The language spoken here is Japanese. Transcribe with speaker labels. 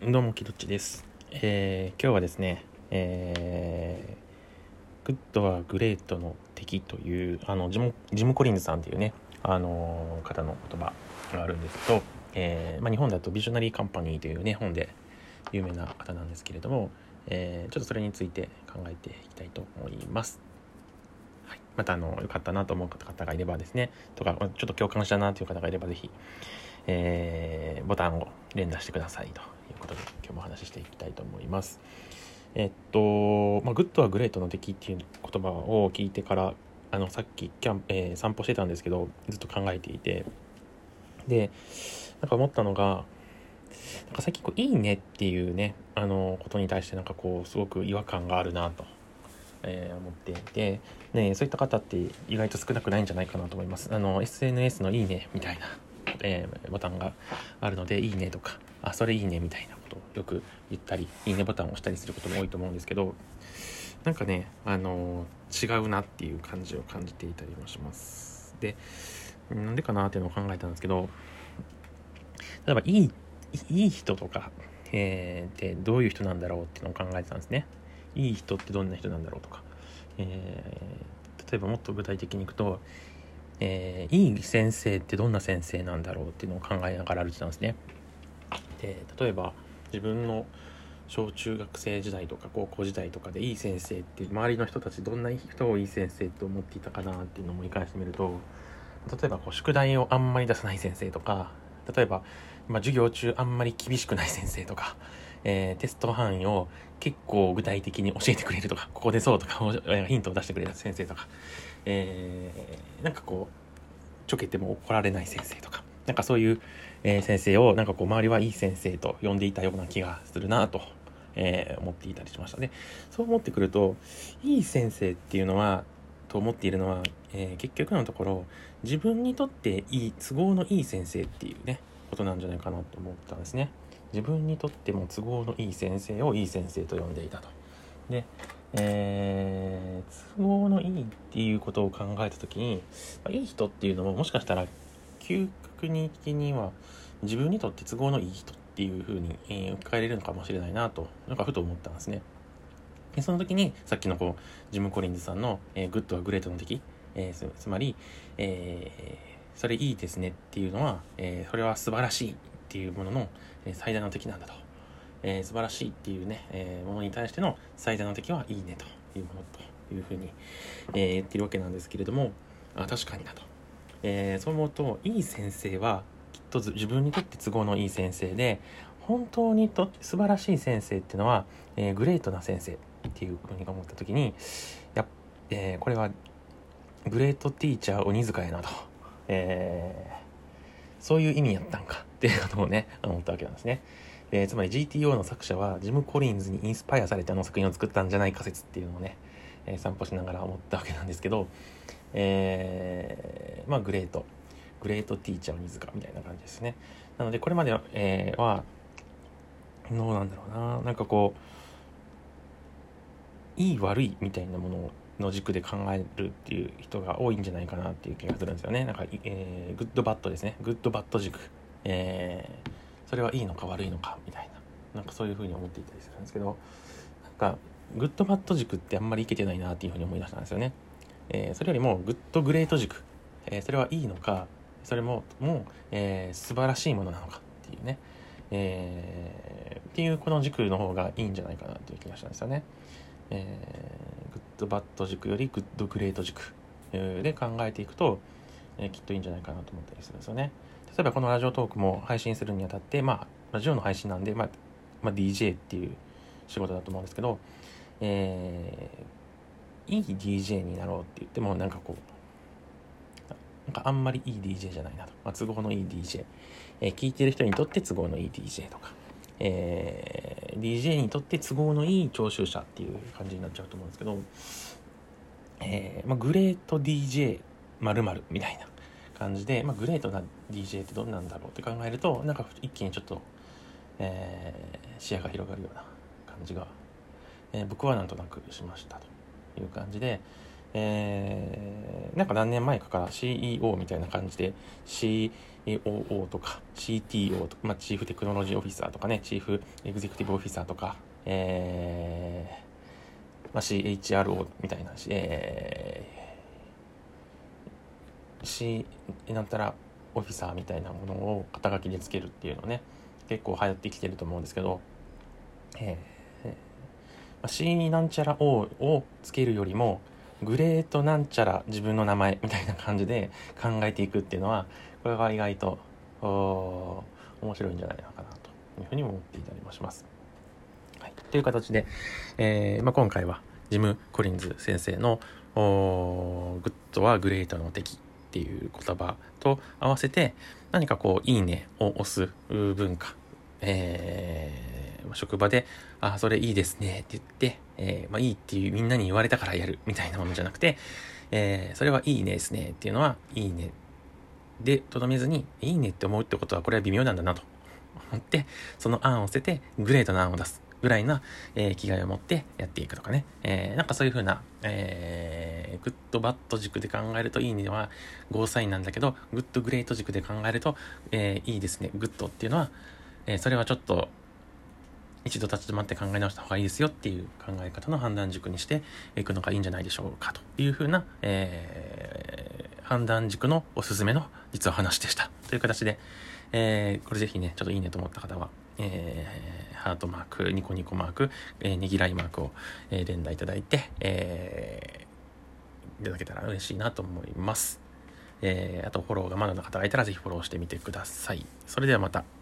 Speaker 1: どうも、きどっちです。えー今日はですね、えーグッドはグレートの敵という、あの、ジム、ジム・コリンズさんっていうね、あのー方の言葉があるんですけど、えーまあ、日本だとビジョナリーカンパニーというね、本で有名な方なんですけれども、えーちょっとそれについて考えていきたいと思います。はい、またあの良かったなと思う方がいればですねとかちょっと共感したなという方がいればぜひ、えーボタンを連打してくださいということで今日もお話ししていきたいと思います。えっと、まあ、 Good は Great の敵っていう言葉を聞いてからあのさっきキャン、えー散歩してたんですけどずっと考えていて。でなんか思ったのがなんか最近こう「いいね」っていうねあのことに対してなんかこうすごく違和感があるなと、えー思っていて、ね、そういった方って意外と少なくないんじゃないかなと思います。あの SNS の「いいね」みたいな、えーボタンがあるので「いいね」とか「あそれいいね」みたいなことをよく言ったり「いいね」ボタンを押したりすることも多いと思うんですけどなんかねあの違うなっていう感じを感じていたりもします。でなんでかなっていうのを考えたんですけど例えばいいいい人とか、えーってどういう人なんだろうっていうのを考えてたんですね。いい人ってどんな人なんだろうとか、えー例えばもっと具体的にいくと、えーいい先生ってどんな先生なんだろうっていうのを考えながら歩いてたんですね。で例えば自分の小中学生時代とか高校時代とかでいい先生って周りの人たちどんな人をいい先生と思っていたかなっていうのを思い返してみると例えばこう宿題をあんまり出さない先生とか例えば、ま、授業中あんまり厳しくない先生とか、えーテスト範囲を結構具体的に教えてくれるとかここでそうとかヒントを出してくれる先生とか、えなんかこうちょけても怒られない先生とかなんかそういう、えー先生をなんかこう周りはいい先生と呼んでいたような気がするなと、えー思っていたりしましたね。そう思ってくるといい先生っていうのはと思っているのは、えー結局のところ自分にとっていい都合のいい先生っていうねことなんじゃないかなと思ったんですね。自分にとっても都合のいい先生をいい先生と呼んでいたと。で、えー都合のいいっていうことを考えた時にまあいい人っていうのももしかしたら究極的には自分にとって都合のいい人っていうふうに、えー置き換えれるのかもしれないなとなんかふと思ったんですね。でその時にさっきのこうジム・コリンズさんの「えーグッドはグレートの敵」えーつつまり、えーそれいいですねっていうのは、えーそれは素晴らしいっていうものの、え最大の敵なんだと、えー素晴らしいっていうね、えーものに対しての最大の敵はいいねというものというふうに、えー言ってるわけなんですけれどもあ確かになと、えーそう思うといい先生はきっと自分にとって都合のいい先生で本当にと素晴らしい先生っていうのは、えーグレートな先生っていうふうに思った時にや、えーこれはグレートティーチャー鬼塚やなと、えーそういう意味やったんかっていうことをね思ったわけなんですね。でつまり GTO の作者はジム・コリンズにインスパイアされてあの作品を作ったんじゃないか説っていうのをね、えー散歩しながら思ったわけなんですけど、えーまあグレート。グレートティーチャー鬼塚みたいな感じですね。なのでこれまでは,、えーはどうなんだろうな。なんかこういい悪いみたいなものをの軸で考えるっていう人が多いんじゃないかなっていう気がするんですよね。なんか、えー good bad ですね。 good bad 軸、えーそれはいいのか悪いのかみたいななんかそういうふうに思っていたりするんですけどなんか good bad 軸ってあんまりいけてないなっていうふうに思い出したんですよね、えーそれよりも good great 軸、えーそれはいいのかそれももう、えー素晴らしいものなのかっていうねえーっていうこの軸の方がいいんじゃないかなっていう気がしたんですよね。えーグッドバッド軸よりグッドグレート軸で考えていくと、えーきっといいんじゃないかなと思ったりするんですよね。例えばこのラジオトークも配信するにあたって、まあ、ラジオの配信なんで、まあ、まあ、DJ っていう仕事だと思うんですけど、えーいい DJ になろうって言ってもなんかこうなんかあんまりいい DJ じゃないなと、まあ、都合のいい DJ、えー聞いてる人にとって都合のいい DJ とか、えー DJ にとって都合のいい聴衆者っていう感じになっちゃうと思うんですけど、えーまあ、グレート DJ 〇〇みたいな。感じで、まあ、グレートな DJ ってどんなんだろうって考えるとなんか一気にちょっと、えー視野が広がるような感じが、えー僕はなんとなくしましたという感じで、えー、なんか何年前かから CEO みたいな感じで COO とか CTO とか、まあ、チーフテクノロジーオフィサーとかね、チーフエグゼクティブオフィサーとか、えー、まあ、CHRO みたいな、えー、C、なんたらオフィサーみたいなものを肩書きでつけるっていうのね、結構流行ってきてると思うんですけど、えー、まあ、C なんちゃら O をつけるよりも、great なんちゃら自分の名前みたいな感じで考えていくっていうのは、これが意外と面白いんじゃないのかなというふうに思っていたりもします。はい、という形で、えー、まあ、今回はジム・コリンズ先生の「good は great の敵」っていう言葉と合わせて何かこう「いいね」を押す文化、えー、職場で「あそれいいですね」って言って、えー、まあ、いいっていうみんなに言われたからやるみたいなものじゃなくて、えー、それはいいねですねっていうのはいいねでとどめずにいいねって思うってことはこれは微妙なんだなと思ってその案を捨てて great な案を出すぐらいな、えー、気概を持ってやっていくとかね、えー、なんかそういう風な、えー、 good bad 軸で考えるといいねはゴーサインなんだけど good great 軸で考えると、えー、いいですね good っていうのは、えー、それはちょっと一度立ち止まって考え直した方がいいですよっていう考え方の判断軸にしていくのがいいんじゃないでしょうかというふうな、えー、判断軸のおすすめの実は話でした。という形で、えー、これぜひね、ちょっといいねと思った方は、えー、ハートマーク、ニコニコマーク、えー、ねぎらいマークを、え、連打いただいて、え、いただけたら嬉しいなと思います。えー、あとフォローがまだの方がいたらぜひフォローしてみてください。それではまた。